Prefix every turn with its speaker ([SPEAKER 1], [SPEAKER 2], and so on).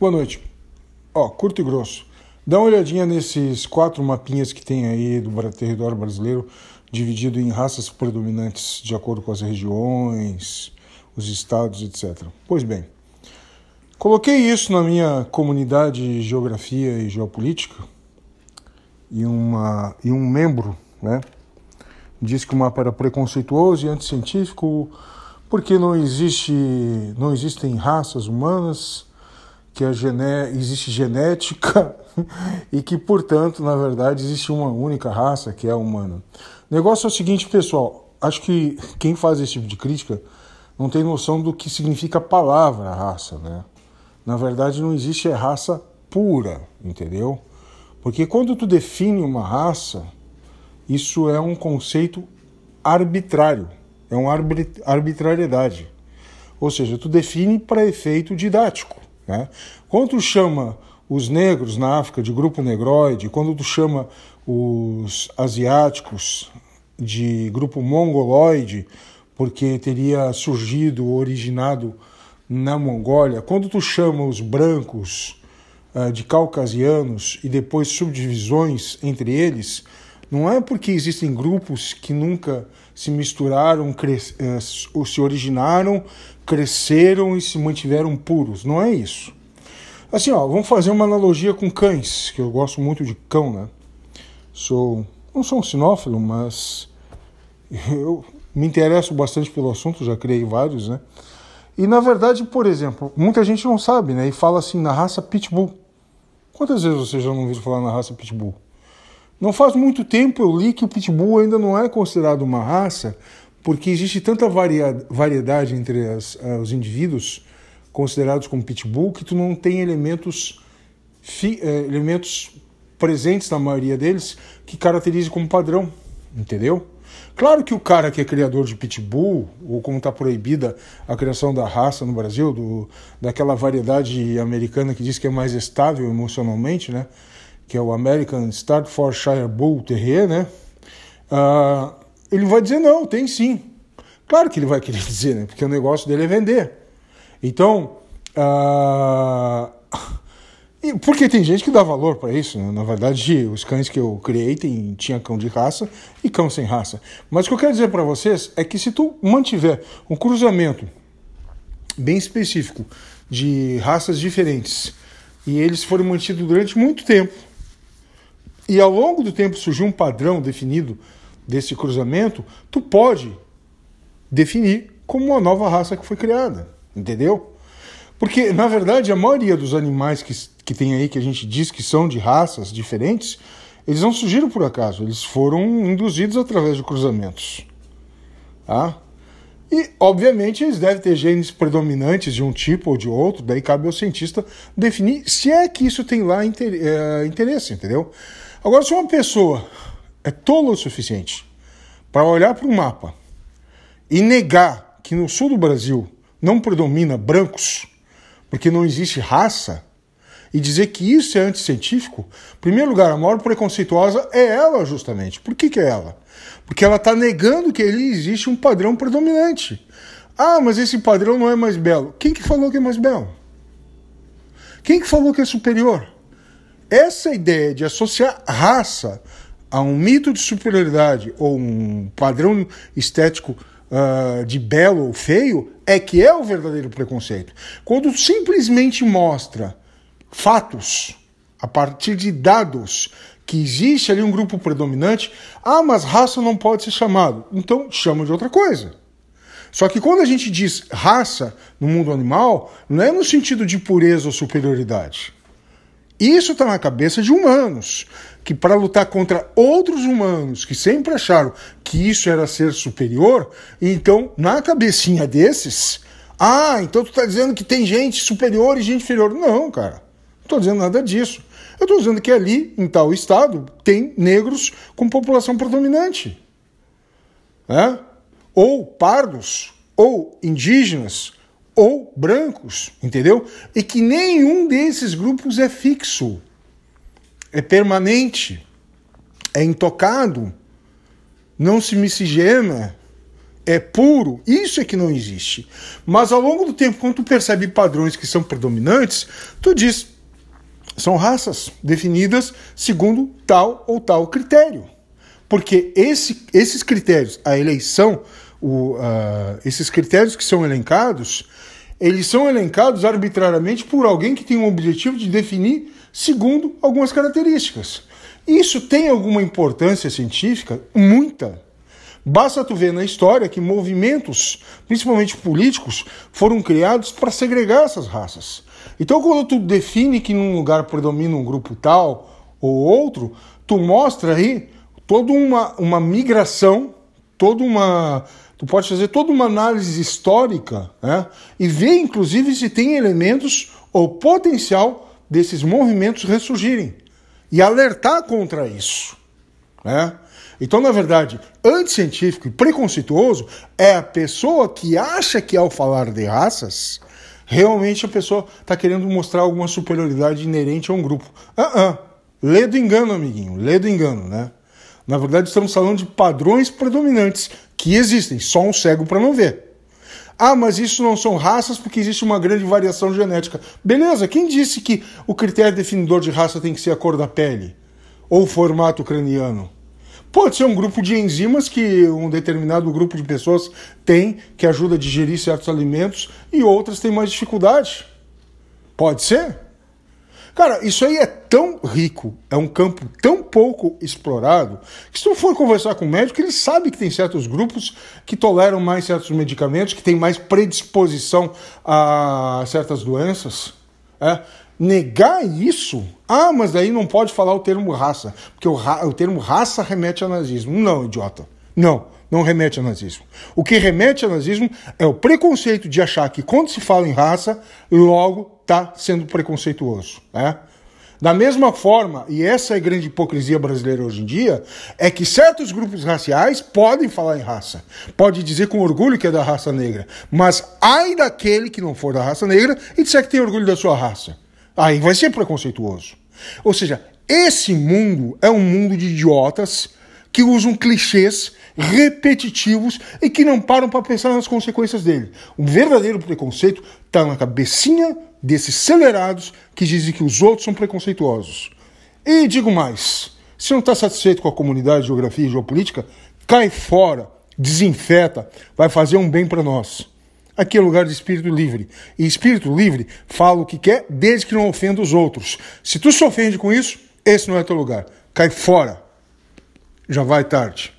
[SPEAKER 1] Boa noite. Ó, curto e grosso. Dá uma olhadinha nesses quatro mapinhas que tem aí do território brasileiro, dividido em raças predominantes de acordo com as regiões, os estados, etc. Pois bem, coloquei isso na minha comunidade de geografia e geopolítica e, uma, e um membro, né, disse que o mapa era preconceituoso e anticientífico porque não existe, não existem raças humanas que a gené existe genética e que, portanto, na verdade, existe uma única raça que é a humana. O negócio é o seguinte, pessoal, acho que quem faz esse tipo de crítica não tem noção do que significa a palavra raça, né? Na verdade, não existe raça pura, entendeu? Porque quando tu define uma raça, isso é um conceito arbitrário, é uma arbitrariedade. Ou seja, tu define para efeito didático. Né? Quando tu chama os negros na África de grupo negroide, quando tu chama os asiáticos de grupo mongoloide, porque teria surgido, originado na Mongólia, quando tu chama os brancos uh, de caucasianos e depois subdivisões entre eles, não é porque existem grupos que nunca se misturaram, uh, se originaram, cresceram e se mantiveram puros. Não é isso. Assim, ó, vamos fazer uma analogia com cães, que eu gosto muito de cão, né? Sou, não sou um sinófilo, mas eu me interesso bastante pelo assunto, já criei vários, né? E na verdade, por exemplo, muita gente não sabe, né? E fala assim na raça Pitbull. Quantas vezes você já não ouviu falar na raça Pitbull? Não faz muito tempo eu li que o Pitbull ainda não é considerado uma raça porque existe tanta variedade entre as, uh, os indivíduos considerados como pitbull que tu não tem elementos, fi, uh, elementos presentes na maioria deles que caracterize como padrão, entendeu? Claro que o cara que é criador de pitbull, ou como está proibida a criação da raça no Brasil, do, daquela variedade americana que diz que é mais estável emocionalmente, né? Que é o American Staffordshire Bull Terrier, né? Uh, ele vai dizer não, tem sim. Claro que ele vai querer dizer, né? Porque o negócio dele é vender. Então, uh... porque tem gente que dá valor para isso. Né? Na verdade, os cães que eu criei tem, tinha cão de raça e cão sem raça. Mas o que eu quero dizer para vocês é que se tu mantiver um cruzamento bem específico de raças diferentes e eles forem mantidos durante muito tempo e ao longo do tempo surgiu um padrão definido desse cruzamento, tu pode definir como uma nova raça que foi criada, entendeu? Porque, na verdade, a maioria dos animais que, que tem aí, que a gente diz que são de raças diferentes, eles não surgiram por acaso, eles foram induzidos através de cruzamentos. Tá? E, obviamente, eles devem ter genes predominantes de um tipo ou de outro, daí cabe ao cientista definir se é que isso tem lá é, interesse, entendeu? Agora, se uma pessoa é tolo o suficiente para olhar para o mapa e negar que no sul do Brasil não predomina brancos, porque não existe raça, e dizer que isso é anticientífico, em primeiro lugar, a maior preconceituosa é ela, justamente. Por que, que é ela? Porque ela está negando que ali existe um padrão predominante. Ah, mas esse padrão não é mais belo. Quem que falou que é mais belo? Quem que falou que é superior? Essa ideia de associar raça a um mito de superioridade ou um padrão estético uh, de belo ou feio é que é o verdadeiro preconceito. Quando simplesmente mostra fatos a partir de dados que existe ali um grupo predominante, ah, mas raça não pode ser chamado. Então chama de outra coisa. Só que quando a gente diz raça no mundo animal, não é no sentido de pureza ou superioridade. Isso está na cabeça de humanos, que para lutar contra outros humanos que sempre acharam que isso era ser superior, então na cabecinha desses, ah, então tu está dizendo que tem gente superior e gente inferior. Não, cara, não estou dizendo nada disso. Eu estou dizendo que ali, em tal estado, tem negros com população predominante. Né? Ou pardos, ou indígenas, ou brancos, entendeu? E que nenhum desses grupos é fixo, é permanente, é intocado, não se miscigena é puro, isso é que não existe. Mas ao longo do tempo, quando tu percebe padrões que são predominantes, tu diz, são raças definidas segundo tal ou tal critério. Porque esse, esses critérios, a eleição, o, uh, esses critérios que são elencados, eles são elencados arbitrariamente por alguém que tem o objetivo de definir segundo algumas características. Isso tem alguma importância científica? Muita. Basta tu ver na história que movimentos, principalmente políticos, foram criados para segregar essas raças. Então, quando tu define que num lugar predomina um grupo tal ou outro, tu mostra aí toda uma, uma migração, toda uma. Tu pode fazer toda uma análise histórica né? e ver, inclusive, se tem elementos ou potencial desses movimentos ressurgirem e alertar contra isso. Né? Então, na verdade, anticientífico e preconceituoso é a pessoa que acha que ao falar de raças, realmente a pessoa está querendo mostrar alguma superioridade inerente a um grupo. Ah, ah. Lê do engano, amiguinho, lê do engano, né? Na verdade, estamos falando de padrões predominantes que existem, só um cego para não ver. Ah, mas isso não são raças porque existe uma grande variação genética. Beleza, quem disse que o critério definidor de raça tem que ser a cor da pele? Ou o formato craniano? Pode ser um grupo de enzimas que um determinado grupo de pessoas tem, que ajuda a digerir certos alimentos, e outras têm mais dificuldade. Pode ser. Cara, isso aí é tão rico, é um campo tão pouco explorado, que se tu for conversar com o médico, ele sabe que tem certos grupos que toleram mais certos medicamentos, que tem mais predisposição a certas doenças. É negar isso, ah, mas daí não pode falar o termo raça, porque o, ra o termo raça remete a nazismo. Não, idiota. Não, não remete a nazismo. O que remete a nazismo é o preconceito de achar que quando se fala em raça, logo está sendo preconceituoso. Né? Da mesma forma, e essa é a grande hipocrisia brasileira hoje em dia, é que certos grupos raciais podem falar em raça, pode dizer com orgulho que é da raça negra, mas ai daquele que não for da raça negra e disser que tem orgulho da sua raça. Aí vai ser preconceituoso. Ou seja, esse mundo é um mundo de idiotas que usam clichês repetitivos e que não param para pensar nas consequências dele. O verdadeiro preconceito está na cabecinha desses acelerados que dizem que os outros são preconceituosos. E digo mais: se não está satisfeito com a comunidade de geografia e geopolítica, cai fora, desinfeta, vai fazer um bem para nós. Aqui é lugar de espírito livre. E espírito livre fala o que quer, desde que não ofenda os outros. Se tu se ofende com isso, esse não é teu lugar. Cai fora. Já vai tarde.